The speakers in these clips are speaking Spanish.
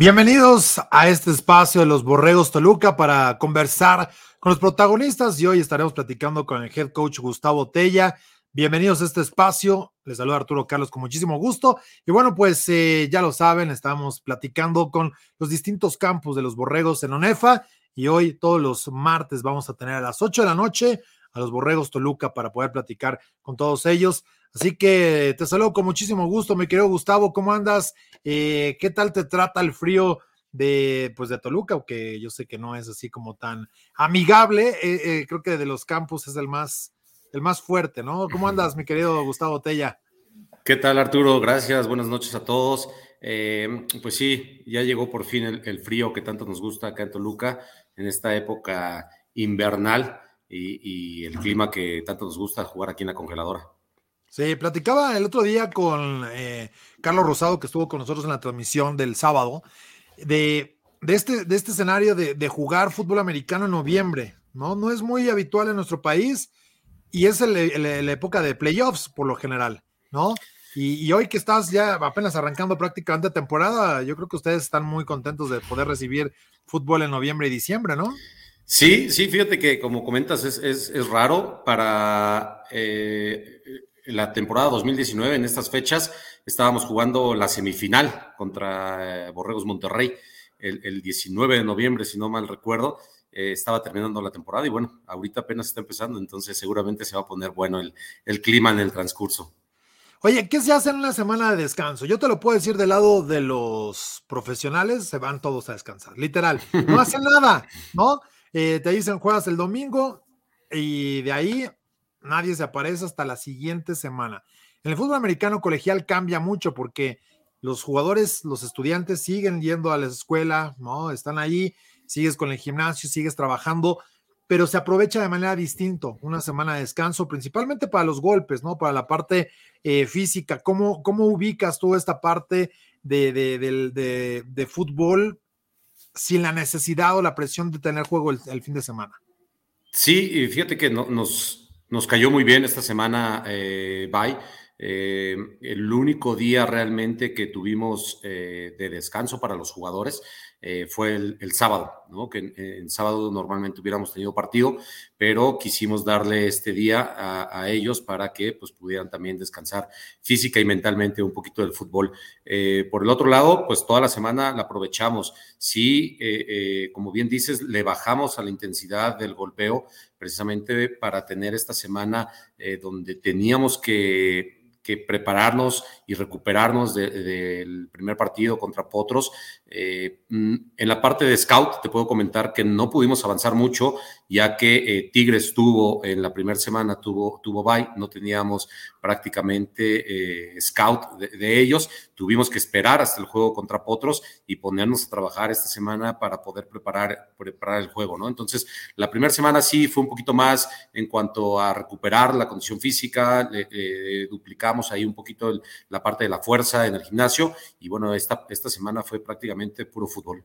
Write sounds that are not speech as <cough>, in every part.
Bienvenidos a este espacio de los Borregos Toluca para conversar con los protagonistas y hoy estaremos platicando con el head coach Gustavo Tella. Bienvenidos a este espacio. Les saluda Arturo Carlos con muchísimo gusto. Y bueno, pues eh, ya lo saben, estamos platicando con los distintos campos de los Borregos en ONEFA y hoy todos los martes vamos a tener a las 8 de la noche a los Borregos Toluca para poder platicar con todos ellos. Así que te saludo con muchísimo gusto, mi querido Gustavo. ¿Cómo andas? Eh, ¿Qué tal te trata el frío de, pues de Toluca? Aunque yo sé que no es así como tan amigable. Eh, eh, creo que de los campos es el más, el más fuerte, ¿no? ¿Cómo andas, mi querido Gustavo Tella? ¿Qué tal, Arturo? Gracias. Buenas noches a todos. pues sí, ya llegó por fin el, frío que tanto nos gusta acá en Toluca en esta época invernal y, el clima que tanto nos gusta jugar aquí en la congeladora. Sí, platicaba el otro día con eh, Carlos Rosado, que estuvo con nosotros en la transmisión del sábado, de, de este, de este escenario de, jugar fútbol americano en noviembre, ¿no? No es muy habitual en nuestro país y es la época de playoffs por lo general, ¿no? Y, hoy que estás ya apenas arrancando prácticamente temporada, yo creo que ustedes están muy contentos de poder recibir fútbol en noviembre y diciembre, ¿no? Sí, sí, fíjate que como comentas es, es, raro para eh, la temporada 2019, en estas fechas, estábamos jugando la semifinal contra eh, Borregos Monterrey el, 19 de noviembre, si no mal recuerdo. Eh, estaba terminando la temporada y bueno, ahorita apenas está empezando, entonces seguramente se va a poner bueno el, el clima en el transcurso. Oye, ¿qué se hace en una semana de descanso? Yo te lo puedo decir del lado de los profesionales, se van todos a descansar, literal. No hacen <laughs> nada, ¿no? Eh, te dicen juegas el domingo y de ahí nadie se aparece hasta la siguiente semana. En el fútbol americano colegial cambia mucho porque los jugadores, los estudiantes siguen yendo a la escuela, ¿no? Están ahí, sigues con el gimnasio, sigues trabajando, pero se aprovecha de manera distinta una semana de descanso, principalmente para los golpes, ¿no? Para la parte eh, física. ¿Cómo, ¿Cómo ubicas tú esta parte de, de, de fútbol sin la necesidad o la presión de tener juego el, fin de semana. Sí, fíjate que nos, nos cayó muy bien esta semana, eh, Bye. Eh, el único día realmente que tuvimos eh, de descanso para los jugadores eh, fue el, sábado, ¿no? que en, sábado normalmente hubiéramos tenido partido, pero quisimos darle este día a, ellos para que pues, pudieran también descansar física y mentalmente un poquito del fútbol. Eh, por el otro lado, pues toda la semana la aprovechamos. Sí, eh, como bien dices, le bajamos a la intensidad del golpeo precisamente para tener esta semana donde teníamos que que prepararnos y recuperarnos del primer partido contra Potros. Eh, mm, en la parte de scout, te puedo comentar que no pudimos avanzar mucho, ya que eh, Tigres tuvo en la primera semana, tuvo, tuvo bye, no teníamos prácticamente eh, scout de, ellos. Tuvimos que esperar hasta el juego contra Potros y ponernos a trabajar esta semana para poder preparar, preparar el juego, ¿no? Entonces, la primera semana sí fue un poquito más en cuanto a recuperar la condición física, duplicamos ahí un poquito la parte de la fuerza en el gimnasio y bueno, esta, esta semana fue prácticamente puro fútbol.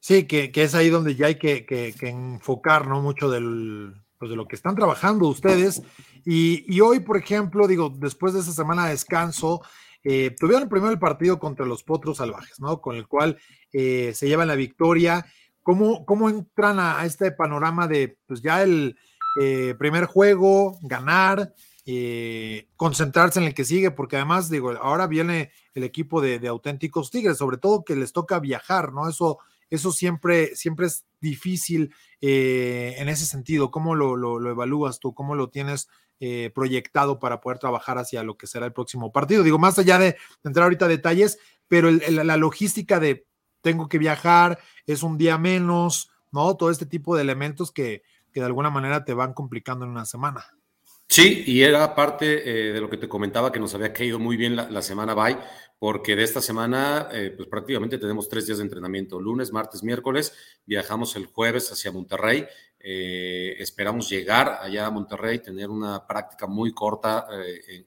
Sí, que, es ahí donde ya hay que, que, enfocar, ¿no? Mucho del, pues de lo que están trabajando ustedes. Y, hoy, por ejemplo, digo, después de esa semana de descanso, eh, tuvieron primero el partido contra los Potros Salvajes, ¿no? Con el cual eh, se llevan la victoria. ¿Cómo, cómo entran a, este panorama de, pues ya el eh, primer juego, ganar, eh, concentrarse en el que sigue, porque además, digo, ahora viene el equipo de, auténticos Tigres, sobre todo que les toca viajar, ¿no? Eso, eso siempre, siempre es difícil eh, en ese sentido. ¿Cómo lo, evalúas tú? ¿Cómo lo tienes eh, proyectado para poder trabajar hacia lo que será el próximo partido? Digo, más allá de, entrar ahorita a detalles, pero la logística de tengo que viajar, es un día menos, ¿no? Todo este tipo de elementos que, que de alguna manera te van complicando en una semana. Sí, y era parte eh, de lo que te comentaba que nos había caído muy bien la, semana bye, porque de esta semana, eh, pues prácticamente tenemos tres días de entrenamiento, lunes, martes, miércoles, viajamos el jueves hacia Monterrey, eh, esperamos llegar allá a Monterrey, tener una práctica muy corta,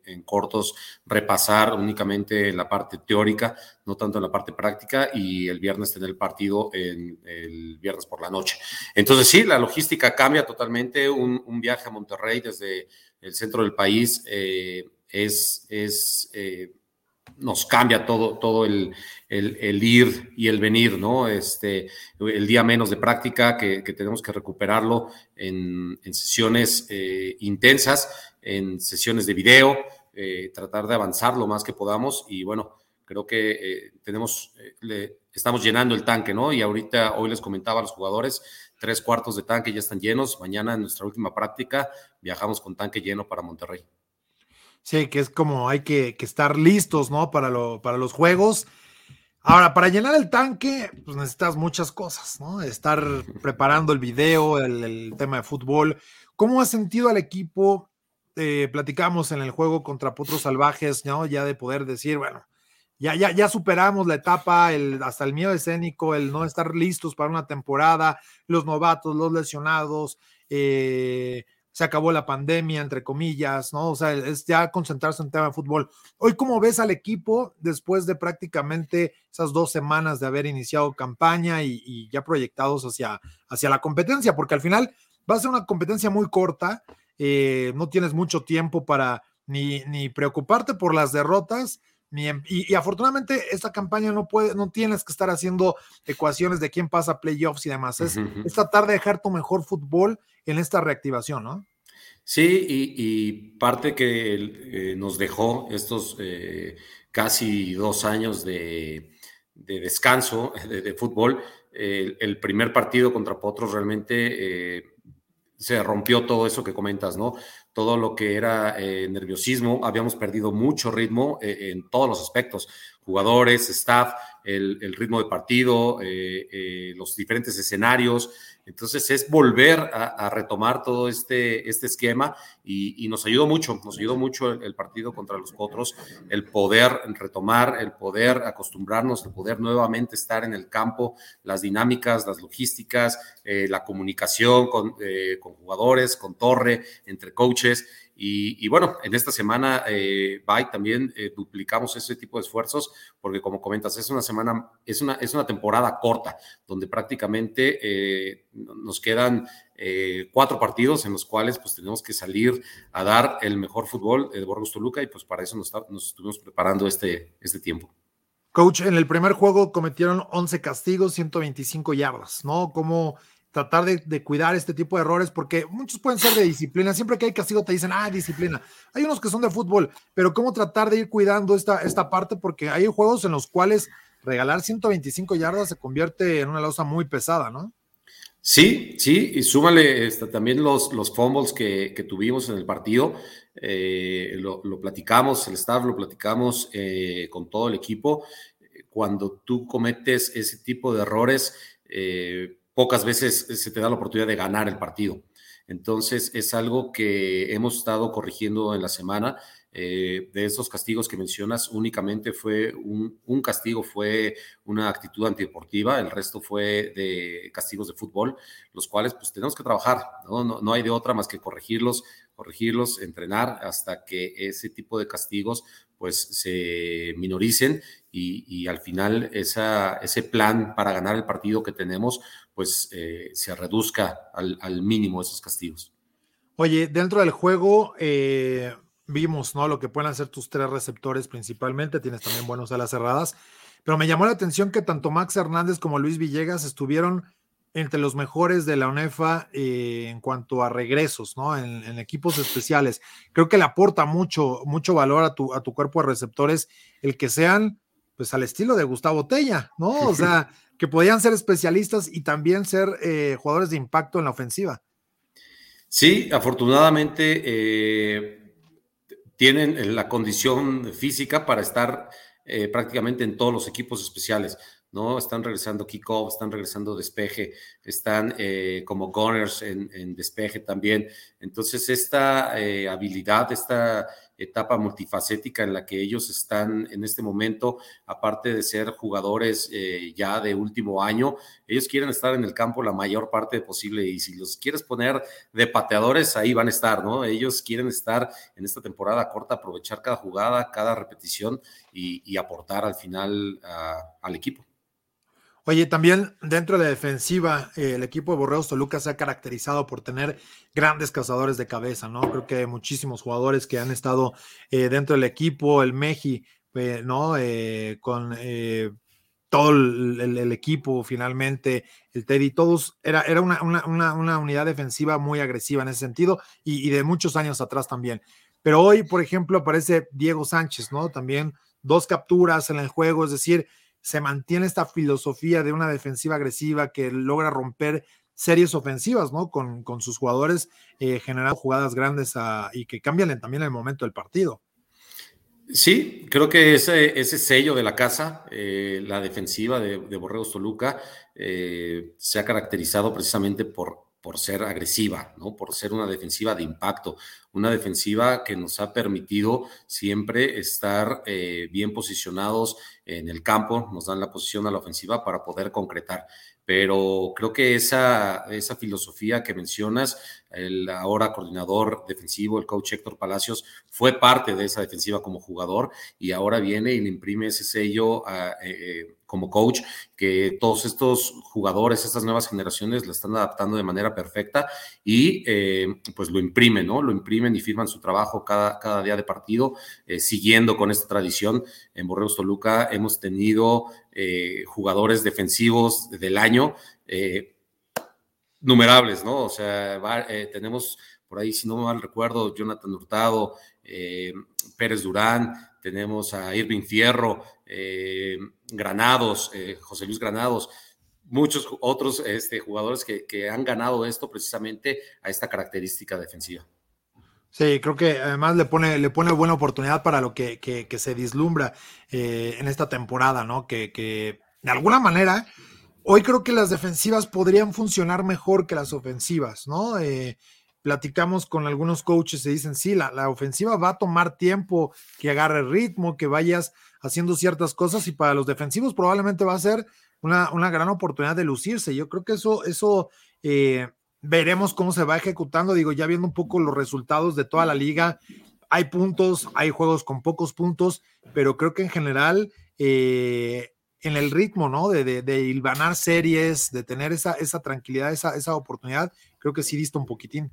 en, cortos, repasar únicamente la parte teórica, no tanto en la parte práctica, y el viernes tener el partido en, el viernes por la noche. Entonces sí, la logística cambia totalmente, un viaje a Monterrey desde el centro del país eh, es, es eh, nos cambia todo, todo el, el, ir y el venir, ¿no? Este, el día menos de práctica que, tenemos que recuperarlo en, sesiones eh, intensas, en sesiones de video, tratar de avanzar lo más que podamos y bueno, creo que tenemos, estamos llenando el tanque, ¿no? Y ahorita, hoy les comentaba a los jugadores, tres cuartos de tanque ya están llenos, mañana en nuestra última práctica viajamos con tanque lleno para Monterrey. Sí, que es como hay que, estar listos, ¿no? Para, lo, para los juegos. Ahora, para llenar el tanque, pues necesitas muchas cosas, ¿no? Estar <laughs> preparando el video, el, tema de fútbol. ¿Cómo has sentido al equipo? Eh, platicamos en el juego contra Potros Salvajes, ¿no? Ya de poder decir, bueno, ya, ya, ya superamos la etapa, el, hasta el miedo escénico, el no estar listos para una temporada, los novatos, los lesionados, eh, se acabó la pandemia, entre comillas, ¿no? O sea, es ya concentrarse en tema de fútbol. Hoy, ¿cómo ves al equipo después de prácticamente esas dos semanas de haber iniciado campaña y, ya proyectados hacia, hacia la competencia? Porque al final va a ser una competencia muy corta, eh, no tienes mucho tiempo para ni, ni preocuparte por las derrotas, y, afortunadamente esta campaña no puede, no tienes que estar haciendo ecuaciones de quién pasa playoffs y demás. Es, tratar de dejar tu mejor fútbol en esta reactivación, ¿no? Sí, y, parte que eh, nos dejó estos eh, casi dos años de, descanso <laughs> de, fútbol, el, primer partido contra Potros realmente eh, se rompió todo eso que comentas, ¿no? Todo lo que era eh, nerviosismo, habíamos perdido mucho ritmo eh, en todos los aspectos, jugadores, staff, el, ritmo de partido, eh, los diferentes escenarios, entonces es volver a, retomar todo este, este esquema y, nos ayudó mucho, nos ayudó mucho el, partido contra los Potros, el poder retomar, el poder acostumbrarnos, el poder nuevamente estar en el campo, las dinámicas, las logísticas, eh, la comunicación con, eh, con jugadores, con torre, entre coaches. Y, bueno, en esta semana, eh, también eh, duplicamos ese tipo de esfuerzos, porque como comentas, es una semana, es una, es una temporada corta, donde prácticamente eh, nos quedan eh, cuatro partidos en los cuales pues tenemos que salir a dar el mejor fútbol de Borgos Toluca y pues para eso nos, nos estuvimos preparando este, este tiempo. Coach, en el primer juego cometieron 11 castigos, 125 yardas, ¿no? ¿Cómo tratar de, cuidar este tipo de errores, porque muchos pueden ser de disciplina. Siempre que hay castigo te dicen, ah, disciplina. Hay unos que son de fútbol, pero cómo tratar de ir cuidando esta, esta parte, porque hay juegos en los cuales regalar 125 yardas se convierte en una losa muy pesada, ¿no? Sí, sí, y súmale este, también los, los fumbles que, tuvimos en el partido. Eh, lo, platicamos, el staff lo platicamos eh, con todo el equipo. Cuando tú cometes ese tipo de errores, eh, pocas veces se te da la oportunidad de ganar el partido. Entonces es algo que hemos estado corrigiendo en la semana. Eh, de esos castigos que mencionas, únicamente fue un, castigo, fue una actitud antideportiva, el resto fue de castigos de fútbol, los cuales pues tenemos que trabajar, ¿no? No, no hay de otra más que corregirlos, corregirlos, entrenar hasta que ese tipo de castigos pues se minoricen y, al final ese plan para ganar el partido que tenemos pues eh, se reduzca al, mínimo esos castigos. Oye, dentro del juego eh, vimos ¿no? lo que pueden hacer tus tres receptores principalmente, tienes también buenos alas cerradas, pero me llamó la atención que tanto Max Hernández como Luis Villegas estuvieron entre los mejores de la UNEFA eh, en cuanto a regresos, ¿no? En, equipos especiales. Creo que le aporta mucho, mucho valor a tu, a tu cuerpo de receptores el que sean, pues, al estilo de Gustavo Tella, ¿no? O <laughs> sea, que podían ser especialistas y también ser eh, jugadores de impacto en la ofensiva. Sí, afortunadamente eh, tienen la condición física para estar prácticamente en todos los equipos especiales. ¿No? Están regresando kickoff, están regresando despeje, están eh, como gunners en, despeje también. Entonces, esta eh, habilidad, esta etapa multifacética en la que ellos están en este momento, aparte de ser jugadores eh, ya de último año, ellos quieren estar en el campo la mayor parte posible y si los quieres poner de pateadores, ahí van a estar, ¿no? Ellos quieren estar en esta temporada corta, aprovechar cada jugada, cada repetición y, aportar al final al equipo. Oye, también dentro de la defensiva, eh, el equipo de Borreos Toluca se ha caracterizado por tener grandes cazadores de cabeza, ¿no? Creo que hay muchísimos jugadores que han estado eh, dentro del equipo, el Meji, ¿no? con todo el, equipo finalmente, el Teddy, todos, era, era una, una, unidad defensiva muy agresiva en ese sentido y, de muchos años atrás también. Pero hoy, por ejemplo, aparece Diego Sánchez, ¿no? También dos capturas en el juego, es decir, se mantiene esta filosofía de una defensiva agresiva que logra romper series ofensivas, ¿no? Con, con sus jugadores eh, generando jugadas grandes y que cambian también el momento del partido. Sí, creo que ese, ese sello de la casa, eh, la defensiva de, Borregos Toluca, eh, se ha caracterizado precisamente por, por ser agresiva, ¿no? por ser una defensiva de impacto, una defensiva que nos ha permitido siempre estar eh, bien posicionados en el campo, nos dan la posición a la ofensiva para poder concretar pero creo que esa, esa filosofía que mencionas, el ahora coordinador defensivo, el coach Héctor Palacios, fue parte de esa defensiva como jugador y ahora viene y le imprime ese sello a, eh, eh, como coach, que todos estos jugadores, estas nuevas generaciones la están adaptando de manera perfecta y eh, pues lo imprimen, ¿no? Lo imprimen y firman su trabajo cada, cada día de partido, eh, siguiendo con esta tradición. En Borreos Toluca hemos tenido eh, jugadores defensivos del año numerables, ¿no? O sea, tenemos por ahí, si no mal recuerdo, Jonathan Hurtado, Pérez Durán, tenemos a Irving Fierro, eh, Granados, eh, José Luis Granados, muchos otros este, jugadores que, han ganado esto precisamente a esta característica defensiva. Sí, creo que además le pone, le pone buena oportunidad para lo que, se vislumbra eh, en esta temporada, ¿no? Que, de alguna manera, hoy creo que las defensivas podrían funcionar mejor que las ofensivas, ¿no? Platicamos con algunos coaches y dicen, sí, la, ofensiva va a tomar tiempo que agarre ritmo, que vayas haciendo ciertas cosas y para los defensivos probablemente va a ser una, una gran oportunidad de lucirse. Yo creo que eso, eso eh, veremos cómo se va ejecutando. Digo, ya viendo un poco los resultados de toda la liga, hay puntos, hay juegos con pocos puntos, pero creo que en general... Eh, en el ritmo, ¿no? De, de, de, series, de tener esa, esa tranquilidad, esa, esa oportunidad, creo que sí dista un poquitín.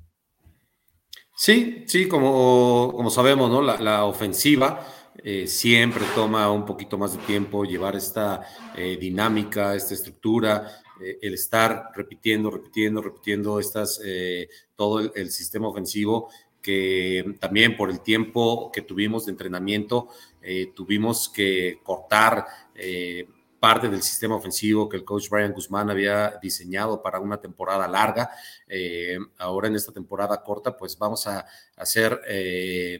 Sí, sí, como, como sabemos, ¿no? La, ofensiva eh, siempre toma un poquito más de tiempo llevar esta eh, dinámica, esta estructura, eh, el estar repitiendo, repitiendo, repitiendo estas, todo el, sistema ofensivo que también por el tiempo que tuvimos de entrenamiento tuvimos que cortar parte del sistema ofensivo que el coach Brian Guzmán había diseñado para una temporada larga. Eh, ahora en esta temporada corta, pues vamos a hacer eh,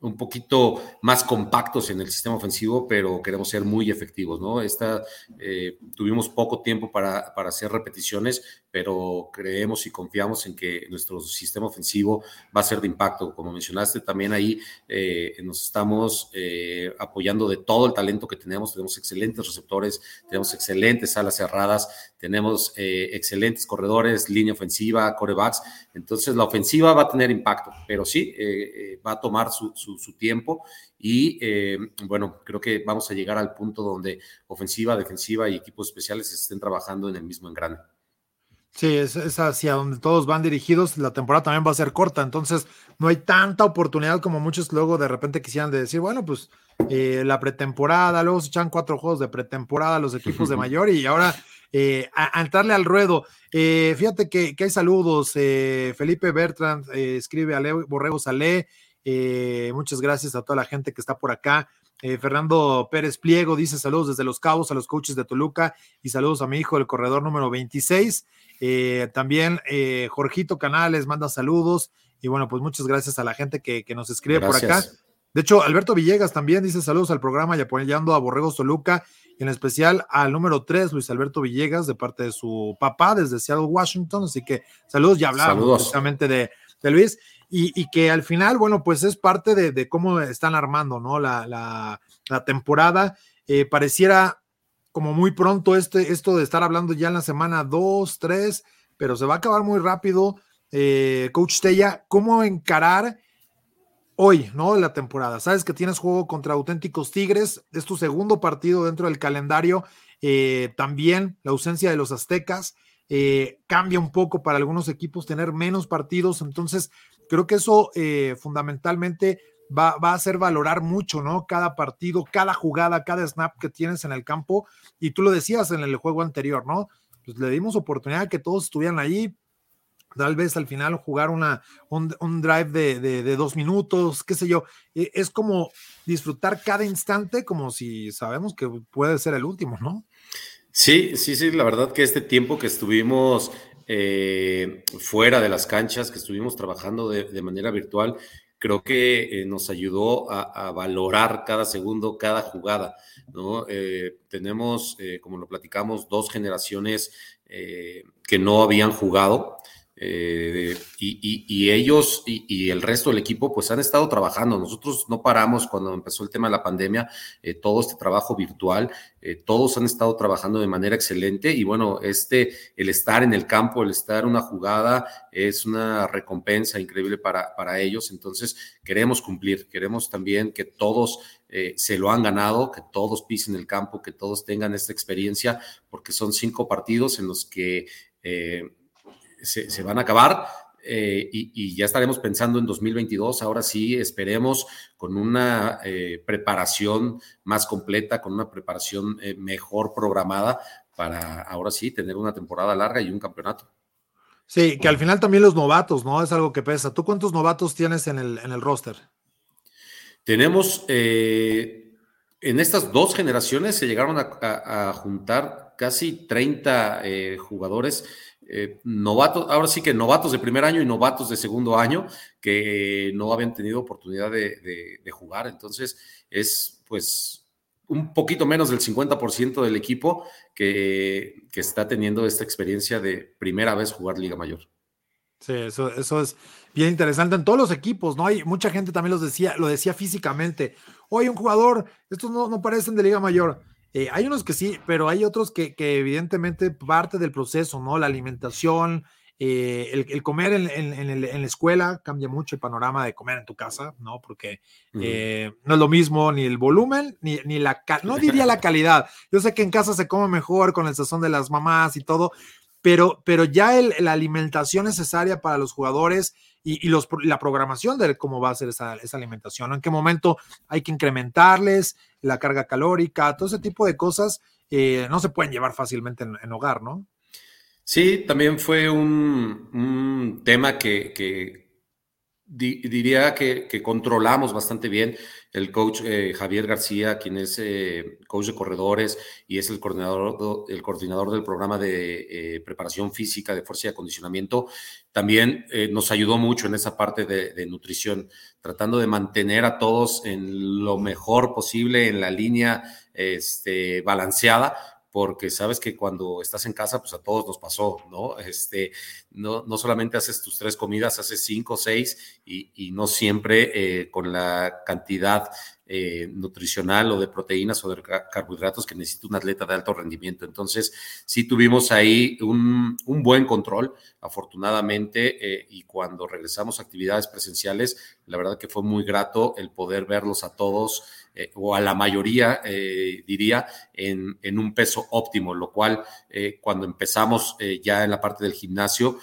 un poquito más compactos en el sistema ofensivo, pero queremos ser muy efectivos, ¿no? Esta, eh, tuvimos poco tiempo para, para, hacer repeticiones, pero creemos y confiamos en que nuestro sistema ofensivo va a ser de impacto. Como mencionaste, también ahí eh, nos estamos eh, apoyando de todo el talento que tenemos. Tenemos excelentes receptores, tenemos excelentes alas cerradas, tenemos excelentes corredores, línea ofensiva, corebacks. Entonces, la ofensiva va a tener impacto, pero sí, va a tomar su su, tiempo y eh, bueno, creo que vamos a llegar al punto donde ofensiva, defensiva y equipos especiales estén trabajando en el mismo engrane. Sí, es, hacia donde todos van dirigidos. La temporada también va a ser corta, entonces no hay tanta oportunidad como muchos luego de repente quisieran de decir, bueno, pues eh, la pretemporada, luego se echan cuatro juegos de pretemporada los equipos de <laughs> mayor y ahora eh, a, entrarle al ruedo. fíjate que, hay saludos. Felipe Bertrand escribe a Leo Borrego Salé. Eh, muchas gracias a toda la gente que está por acá. Eh, Fernando Pérez Pliego dice saludos desde Los Cabos a los coaches de Toluca y saludos a mi hijo del corredor número 26. Eh, también Jorgito Canales manda saludos y bueno, pues muchas gracias a la gente que, nos escribe por acá. De hecho, Alberto Villegas también dice saludos al programa y apoyando a Borregos Toluca y en especial al número 3, Luis Alberto Villegas, de parte de su papá desde Seattle, Washington. Así que saludos, ya hablamos precisamente de, de Luis y, que al final, bueno, pues es parte de, cómo están armando, ¿no? La, la, temporada. Eh, pareciera como muy pronto este, esto de estar hablando ya en la semana 2, 3, pero se va a acabar muy rápido. Eh, Coach Tella, ¿cómo encarar hoy, ¿no? La temporada. Sabes que tienes juego contra auténticos Tigres, es tu segundo partido dentro del calendario. Eh, también la ausencia de los aztecas. cambia un poco para algunos equipos tener menos partidos, entonces Creo que eso eh, fundamentalmente va, va, a hacer valorar mucho, ¿no? Cada partido, cada jugada, cada snap que tienes en el campo. Y tú lo decías en el juego anterior, ¿no? Pues le dimos oportunidad que todos estuvieran ahí. Tal vez al final jugar una, un, drive de, de, dos minutos, qué sé yo. E, es como disfrutar cada instante como si sabemos que puede ser el último, ¿no? Sí, sí, sí, la verdad que este tiempo que estuvimos eh, fuera de las canchas, que estuvimos trabajando de, manera virtual, creo que eh, nos ayudó a, valorar cada segundo, cada jugada. Eh, tenemos, como lo platicamos, dos generaciones que no habían jugado. Eh, y, ellos y, el resto del equipo pues han estado trabajando. Nosotros no paramos cuando empezó el tema de la pandemia, eh, todo este trabajo virtual, eh, todos han estado trabajando de manera excelente y bueno, este, el estar en el campo, el estar en una jugada es una recompensa increíble para, para ellos. Entonces queremos cumplir, queremos también que todos se lo han ganado, que todos pisen el campo, que todos tengan esta experiencia, porque son cinco partidos en los que se, van a acabar. Eh, y, ya estaremos pensando en 2022. Ahora sí, esperemos con una eh, preparación más completa, con una preparación eh, mejor programada para ahora sí tener una temporada larga y un campeonato. Sí, que al final también los novatos, ¿no? Es algo que pesa. ¿Tú cuántos novatos tienes en el, en el roster? Tenemos, en estas dos generaciones se llegaron a, a juntar casi 30 jugadores eh, novatos, ahora sí que novatos de primer año y novatos de segundo año que no habían tenido oportunidad de, jugar. Entonces, es pues un poquito menos del 50% del equipo que, que, está teniendo esta experiencia de primera vez jugar Liga Mayor. Sí, eso, eso es bien interesante en todos los equipos, ¿no? Hay mucha gente también los decía, lo decía físicamente. Hoy un jugador, estos no, no parecen de Liga Mayor eh, hay unos que sí, pero hay otros que, evidentemente parte del proceso, ¿no? La alimentación, eh, el, comer en, la escuela cambia mucho el panorama de comer en tu casa, ¿no? Porque eh, no es lo mismo ni el volumen, ni, ni la, no diría la calidad. Yo sé que en casa se come mejor con el sazón de las mamás y todo, pero, pero ya la alimentación necesaria para los jugadores y, los, la programación de cómo va a ser esa, alimentación, en qué momento hay que incrementarles la carga calórica, todo ese tipo de cosas eh, no se pueden llevar fácilmente en, hogar, ¿no? Sí, también fue un, tema que, diría que, controlamos bastante bien. El coach eh, Javier García, quien es eh, coach de corredores y es el coordinador, el coordinador del programa de eh, preparación física de fuerza y acondicionamiento, también nos ayudó mucho en esa parte de, de, nutrición, tratando de mantener a todos en lo mejor posible, en la línea este, balanceada, porque sabes que cuando estás en casa, pues a todos nos pasó, ¿no? Este, no, no solamente haces tus tres comidas, haces cinco, seis y, y no siempre eh, con la cantidad eh, nutricional o de proteínas o de carbohidratos que necesita un atleta de alto rendimiento. Entonces, sí tuvimos ahí un, un buen control, afortunadamente, eh, y cuando regresamos a actividades presenciales, la verdad que fue muy grato el poder verlos a todos eh, o a la mayoría, diría, en, en, un peso óptimo, lo cual cuando empezamos ya en la parte del gimnasio,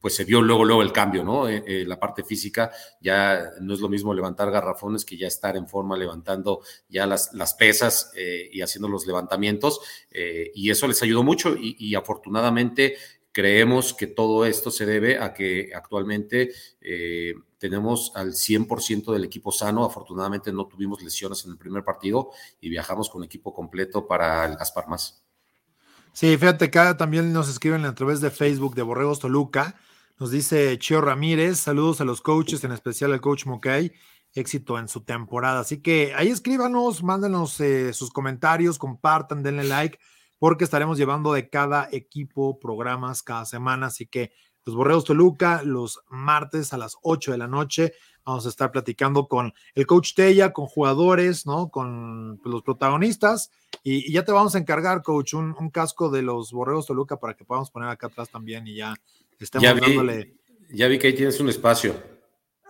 pues se vio luego, luego el cambio, ¿no? Eh, eh, la parte física ya no es lo mismo levantar garrafones que ya estar en forma levantando ya las, las pesas eh, y haciendo los levantamientos. y eso les ayudó mucho y, afortunadamente creemos que todo esto se debe a que actualmente tenemos al 100% del equipo sano. Afortunadamente no tuvimos lesiones en el primer partido y viajamos con equipo completo para el Gaspar Más. Sí, fíjate, acá también nos escriben a través de Facebook de Borregos Toluca nos dice Chio Ramírez, saludos a los coaches, en especial al coach Mokay, éxito en su temporada. Así que ahí escríbanos, mándenos eh, sus comentarios, compartan, denle like, porque estaremos llevando de cada equipo programas cada semana. Así que los Borreos Toluca, los martes a las 8 de la noche, vamos a estar platicando con el coach Tella, con jugadores, ¿no? Con pues, los protagonistas. Y, ya te vamos a encargar, coach, un, un casco de los Borreos Toluca para que podamos poner acá atrás también y ya ya vi, Ya vi que ahí tienes un espacio.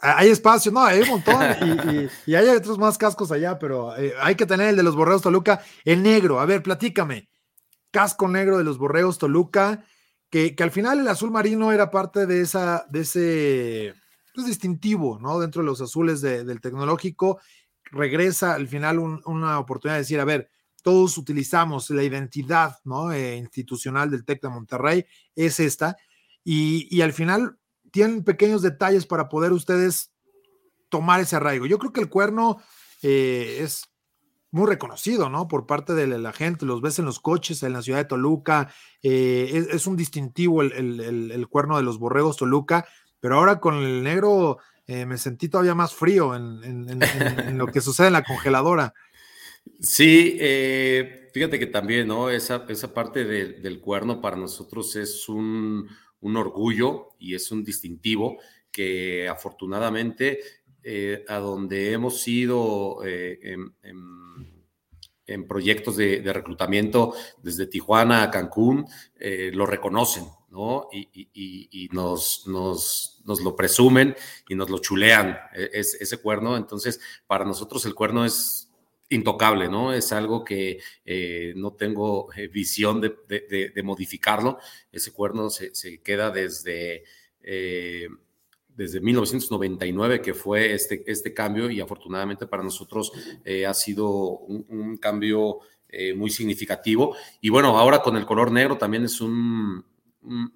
Ah, hay espacio, no, hay un montón y, hay otros más cascos allá, pero eh, hay que tener el de los Borreos Toluca, el negro. A ver, platícame. Casco negro de los Borreos Toluca, que, que al final el azul marino era parte de esa, de ese, pues, distintivo, ¿no? Dentro de los azules del tecnológico, regresa al final una oportunidad de decir, a ver, todos utilizamos la identidad ¿no? Eh, institucional del TEC de Monterrey, es esta, y, al final tienen pequeños detalles para poder ustedes tomar ese arraigo. Yo creo que el cuerno eh, es muy reconocido, ¿no? Por parte de la gente, los ves en los coches en la ciudad de Toluca, eh, es, un distintivo el, cuerno de los borregos Toluca, pero ahora con el negro me sentí todavía más frío en, lo que sucede en la congeladora. Sí, eh, fíjate que también, ¿no? Esa, esa parte del cuerno para nosotros es un, orgullo y es un distintivo que afortunadamente eh, a donde hemos ido eh, en, proyectos de, reclutamiento desde Tijuana a Cancún, lo reconocen, ¿no? Y, nos, nos, lo presumen y nos lo chulean, es, ese cuerno. Entonces, para nosotros el cuerno es intocable, ¿no? Es algo que eh, no tengo eh, visión de, modificarlo. Ese cuerno se, queda desde, eh, desde 1999 que fue este, este cambio y afortunadamente para nosotros ha sido un, cambio muy significativo. Y bueno, ahora con el color negro también es un,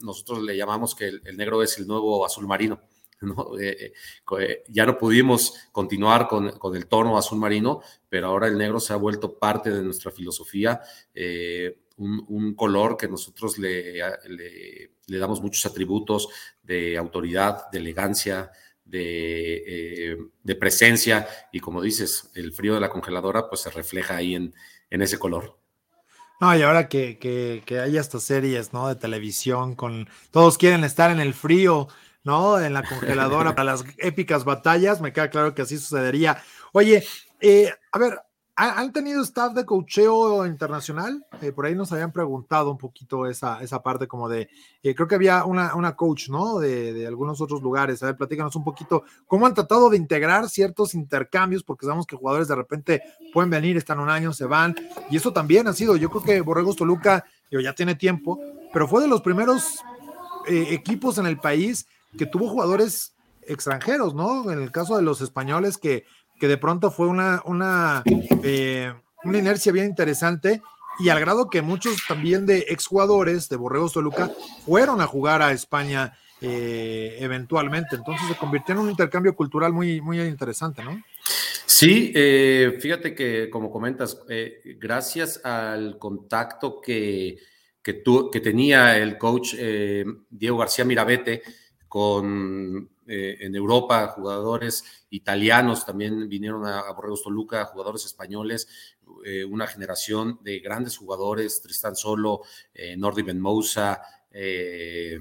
nosotros le llamamos que el negro es el nuevo azul marino. <laughs> Eh, eh, ya no pudimos continuar con, el tono azul marino, pero ahora el negro se ha vuelto parte de nuestra filosofía, eh, un, color que nosotros le, le, damos muchos atributos de autoridad, de elegancia, de, presencia, y como dices, el frío de la congeladora pues se refleja ahí en, en ese color. No, y ahora que, que, que, hay estas series, ¿no? De televisión con todos quieren estar en el frío, ¿no? En la congeladora <laughs> para las épicas batallas, me queda claro que así sucedería. Oye, eh, a ver, ¿han tenido staff de cocheo internacional? Eh, por ahí nos habían preguntado un poquito esa, esa parte como de, eh, creo que había una, una coach, ¿no? De, de, algunos otros lugares. A ver, platícanos un poquito cómo han tratado de integrar ciertos intercambios, porque sabemos que jugadores de repente pueden venir, están un año, se van, y eso también ha sido, yo creo que Borregos Toluca, ya tiene tiempo, pero fue de los primeros equipos en el país que tuvo jugadores extranjeros, ¿no? En el caso de los españoles, que, que de pronto fue una, una, eh, una inercia bien interesante y al grado que muchos también de exjugadores de Borregos Toluca fueron a jugar a España eh, eventualmente. Entonces se convirtió en un intercambio cultural muy, muy interesante, ¿no? Sí, eh, fíjate que como comentas, gracias al contacto que, que, que tenía el coach Diego García Mirabete, con eh, en Europa, jugadores italianos también vinieron a, Borregos Toluca, jugadores españoles, eh, una generación de grandes jugadores, Tristan Solo, eh, Nordi Ben Moussa, eh,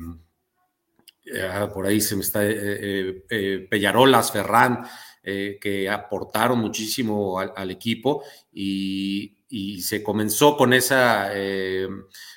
por ahí se me está Pellarolas, Ferran, que aportaron muchísimo al, equipo y, se comenzó con esa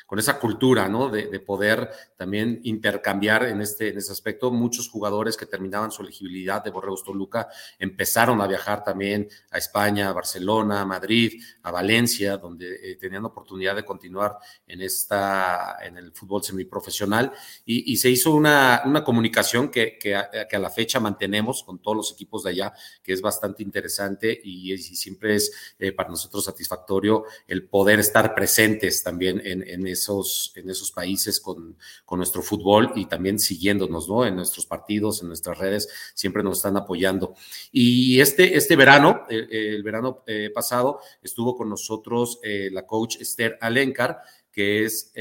con esa cultura, ¿no? De, poder también intercambiar en este, en ese aspecto. Muchos jugadores que terminaban su elegibilidad de Borregos Toluca empezaron a viajar también a España, a Barcelona, a Madrid, a Valencia, donde eh, tenían oportunidad de continuar en, esta, en el fútbol semiprofesional. Y, y se hizo una, una comunicación que, que, a, la fecha mantenemos con todos los equipos de allá, que es bastante interesante y, siempre es eh, para nosotros satisfactorio el poder estar presentes también en, en esos, en esos países con, con, nuestro fútbol y también siguiéndonos, ¿no? En nuestros partidos, en nuestras redes, siempre nos están apoyando. Y este, este verano, eh, el, verano eh, pasado, estuvo con nosotros eh, la coach Esther Alencar, que es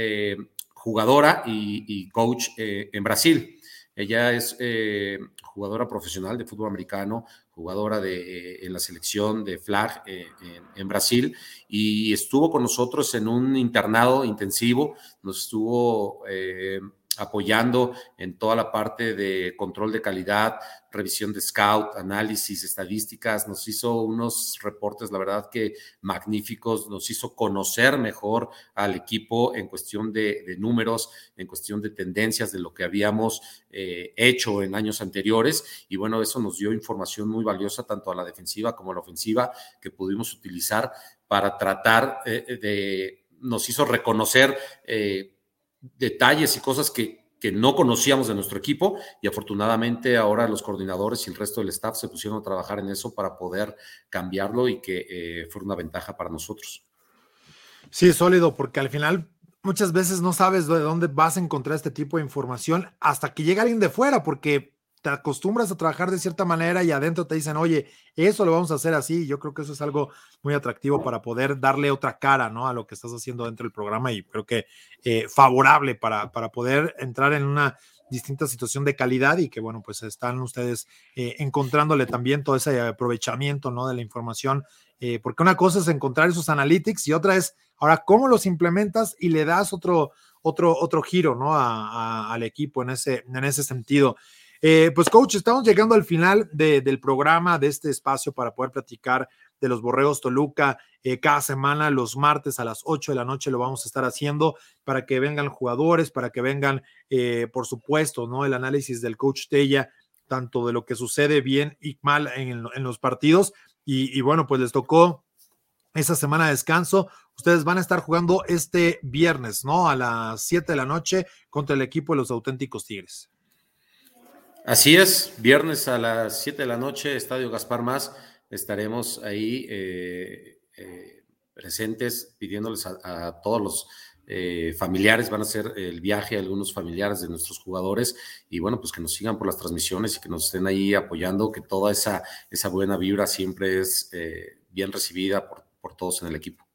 jugadora y, y coach en Brasil. Ella es jugadora profesional de fútbol americano, jugadora de, en la selección de flag eh, en, Brasil, y estuvo con nosotros en un internado intensivo, nos estuvo eh, apoyando en toda la parte de control de calidad, revisión de scout, análisis, estadísticas, nos hizo unos reportes, la verdad que magníficos, nos hizo conocer mejor al equipo en cuestión de, números, en cuestión de tendencias de lo que habíamos eh, hecho en años anteriores y bueno, eso nos dio información muy valiosa tanto a la defensiva como a la ofensiva que pudimos utilizar para tratar eh, de, nos hizo reconocer. Eh, detalles y cosas que, que no conocíamos de nuestro equipo y afortunadamente ahora los coordinadores y el resto del staff se pusieron a trabajar en eso para poder cambiarlo y que eh, fuera una ventaja para nosotros. Sí, sólido, porque al final muchas veces no sabes de dónde vas a encontrar este tipo de información hasta que llega alguien de fuera, porque te acostumbras a trabajar de cierta manera y adentro te dicen, oye, eso lo vamos a hacer así. Yo creo que eso es algo muy atractivo para poder darle otra cara, ¿no? A lo que estás haciendo dentro del programa y creo que eh, favorable para, para poder entrar en una distinta situación de calidad y que, bueno, pues están ustedes eh, encontrándole también todo ese aprovechamiento, ¿no? De la información, eh, porque una cosa es encontrar esos analytics y otra es, ahora, ¿cómo los implementas y le das otro, otro, otro giro, ¿no? al equipo en ese, en ese sentido. Eh, pues coach, estamos llegando al final del programa, de este espacio para poder platicar de los Borregos Toluca. Eh, cada semana, los martes a las 8 de la noche lo vamos a estar haciendo para que vengan jugadores, para que vengan, eh, por supuesto, ¿no? El análisis del coach Tella, tanto de lo que sucede bien y mal en, los partidos. Y, y bueno, pues les tocó esa semana de descanso. Ustedes van a estar jugando este viernes, ¿no? A las 7 de la noche contra el equipo de los auténticos Tigres. Así es, viernes a las 7 de la noche, Estadio Gaspar Más, estaremos ahí eh, eh, presentes pidiéndoles a, todos los eh, familiares, van a hacer el viaje, algunos familiares de nuestros jugadores, y bueno, pues que nos sigan por las transmisiones y que nos estén ahí apoyando, que toda esa, esa buena vibra siempre es bien recibida por, por todos en el equipo.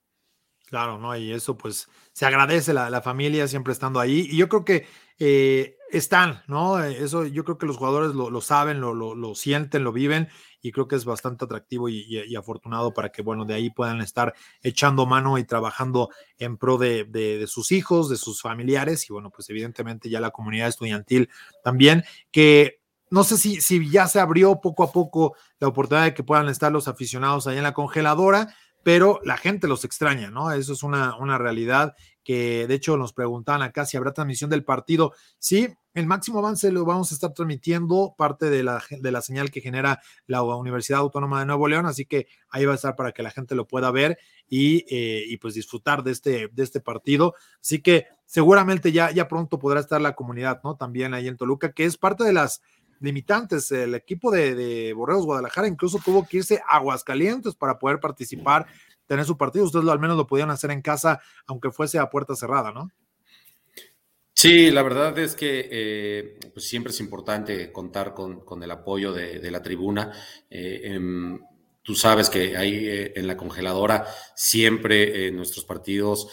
Claro, ¿no? Y eso pues se agradece la, la familia siempre estando ahí. Y yo creo que eh, están, ¿no? Eso yo creo que los jugadores lo, saben, lo, sienten, lo viven y creo que es bastante atractivo y, afortunado para que, bueno, de ahí puedan estar echando mano y trabajando en pro de, de, sus hijos, de sus familiares y, bueno, pues evidentemente ya la comunidad estudiantil también, que no sé si, si ya se abrió poco a poco la oportunidad de que puedan estar los aficionados ahí en la congeladora pero la gente los extraña, ¿no? Eso es una, una realidad que de hecho nos preguntaban acá si habrá transmisión del partido. Sí, el máximo avance lo vamos a estar transmitiendo, parte de la, de la señal que genera la Universidad Autónoma de Nuevo León, así que ahí va a estar para que la gente lo pueda ver y, eh, y pues disfrutar de este, de este partido. Así que seguramente ya, ya pronto podrá estar la comunidad, ¿no? También ahí en Toluca, que es parte de las limitantes. El equipo de, de Borreos Guadalajara incluso tuvo que irse a Aguascalientes para poder participar, tener su partido. Ustedes al menos lo podían hacer en casa, aunque fuese a puerta cerrada, ¿no? Sí, la verdad es que eh, pues siempre es importante contar con, el apoyo de, la tribuna. Eh, em, tú sabes que ahí eh, en la congeladora siempre en nuestros partidos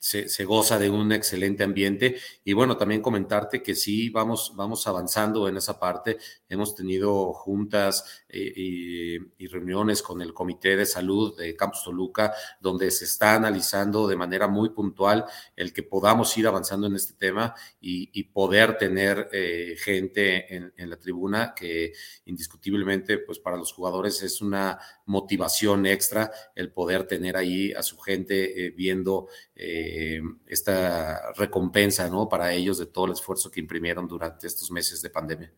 se, goza de un excelente ambiente. Y bueno, también comentarte que sí, vamos, vamos avanzando en esa parte. Hemos tenido juntas eh, y, reuniones con el Comité de Salud de Campus Toluca, donde se está analizando de manera muy puntual el que podamos ir avanzando en este tema y, poder tener eh, gente en, la tribuna que indiscutiblemente, pues para los jugadores es una motivación extra el poder tener ahí a su gente eh, viendo eh, esta recompensa, ¿no? Para ellos de todo el esfuerzo que imprimieron durante estos meses de pandemia.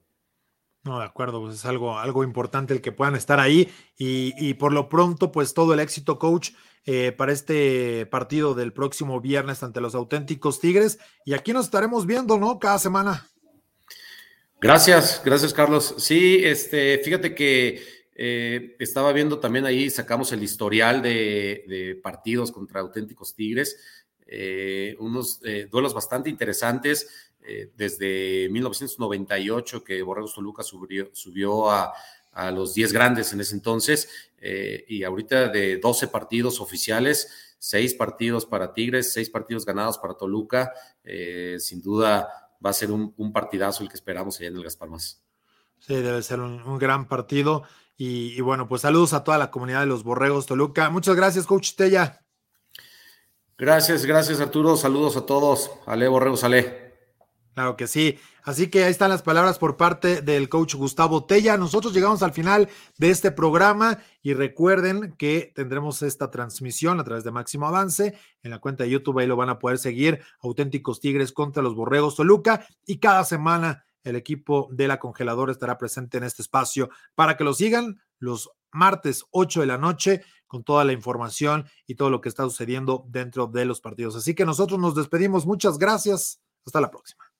No, de acuerdo, pues es algo, algo importante el que puedan estar ahí y, por lo pronto, pues todo el éxito, coach, eh, para este partido del próximo viernes ante los auténticos Tigres. Y aquí nos estaremos viendo, ¿no? Cada semana. Gracias, gracias, Carlos. Sí, este, fíjate que eh, estaba viendo también ahí, sacamos el historial de, partidos contra auténticos Tigres, eh, unos eh, duelos bastante interesantes. desde 1998 que Borregos Toluca subió, subió a, los 10 grandes en ese entonces, y ahorita de 12 partidos oficiales, 6 partidos para Tigres, 6 partidos ganados para Toluca, sin duda va a ser un, partidazo el que esperamos allá en el Gaspar Más. Sí, debe ser un gran partido. Y, bueno, pues saludos a toda la comunidad de los Borregos Toluca. Muchas gracias, Coach Tella. Gracias, gracias Arturo. Saludos a todos. Ale Borregos, Ale. Claro que sí. Así que ahí están las palabras por parte del coach Gustavo Tella. Nosotros llegamos al final de este programa y recuerden que tendremos esta transmisión a través de Máximo Avance en la cuenta de YouTube. Ahí lo van a poder seguir. Auténticos Tigres contra los Borregos Toluca y cada semana el equipo de la congeladora estará presente en este espacio para que lo sigan los martes 8 de la noche con toda la información y todo lo que está sucediendo dentro de los partidos. Así que nosotros nos despedimos. Muchas gracias. Hasta la próxima.